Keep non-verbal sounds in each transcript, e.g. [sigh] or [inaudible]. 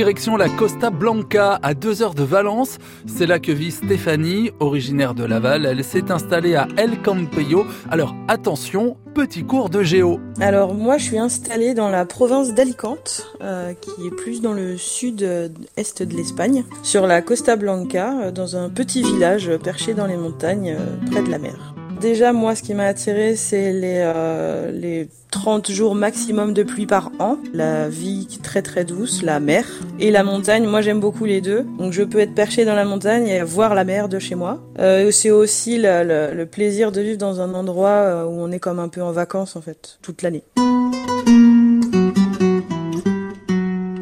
Direction la Costa Blanca, à deux heures de Valence. C'est là que vit Stéphanie, originaire de Laval. Elle s'est installée à El Campello. Alors attention, petit cours de géo. Alors moi, je suis installée dans la province d'Alicante, euh, qui est plus dans le sud-est de l'Espagne, sur la Costa Blanca, euh, dans un petit village perché dans les montagnes, euh, près de la mer. Déjà, moi, ce qui m'a attiré, c'est les, euh, les 30 jours maximum de pluie par an, la vie très très douce, la mer et la montagne. Moi, j'aime beaucoup les deux. Donc, je peux être perché dans la montagne et voir la mer de chez moi. Euh, c'est aussi le, le, le, plaisir de vivre dans un endroit euh, où on est comme un peu en vacances, en fait, toute l'année.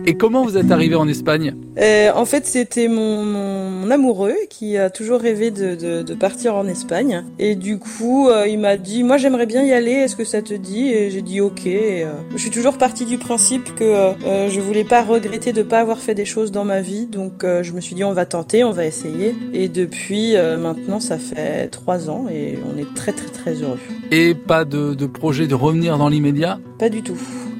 Et comment vous êtes arrivé en Espagne? Euh, En fait, c'était mon, mon, mon, amoureux qui a toujours rêvé de, de, de, partir en Espagne. Et du coup, euh, il m'a dit, moi j'aimerais bien y aller, est-ce que ça te dit? Et j'ai dit ok. Et, euh, je suis toujours partie du principe que euh, je voulais pas regretter de pas avoir fait des choses dans ma vie. Donc euh, je me suis dit, on va tenter, on va essayer. Et depuis maintenant, ça fait trois ans et on est très très très heureux. Et pas de, de projet de revenir dans l'immédiat? Pas du tout.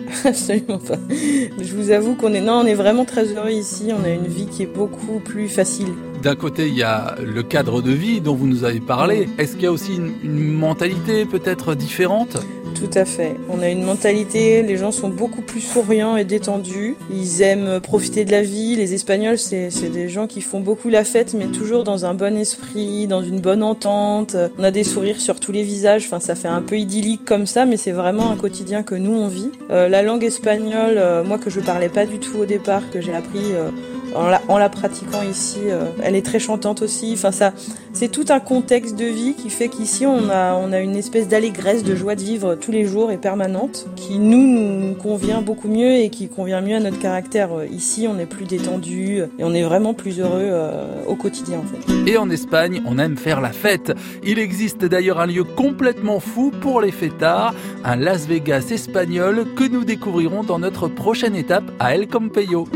[laughs] Absolument pas. Je vous avoue qu'on est non, on est vraiment très heureux ici. On a une vie qui est beaucoup plus facile. D'un côté, il y a le cadre de vie dont vous nous avez parlé. Est-ce qu'il y a aussi une, une mentalité peut-être différente? Tout à fait. On a une mentalité, les gens sont beaucoup plus souriants et détendus. Ils aiment profiter de la vie. Les Espagnols, c'est des gens qui font beaucoup la fête, mais toujours dans un bon esprit, dans une bonne entente. On a des sourires sur tous les visages. Enfin, ça fait un peu idyllique comme ça, mais c'est vraiment un quotidien que nous, on vit. Euh, la langue espagnole, euh, moi que je parlais pas du tout au départ, que j'ai appris... Euh, en la, pratiquant ici, euh, elle est très chantante aussi. Enfin, ça, c'est tout un contexte de vie qui fait qu'ici on a, on a une espèce d'allégresse, de joie de vivre tous les jours et permanente, qui nous convient beaucoup mieux et qui convient mieux à notre caractère. Ici, on est plus détendu et on est vraiment plus heureux euh, au quotidien. Et en Espagne, on aime faire la fête. Il existe d'ailleurs un lieu complètement fou pour les fêtards, un Las Vegas espagnol que nous découvrirons dans notre prochaine étape à El Campello.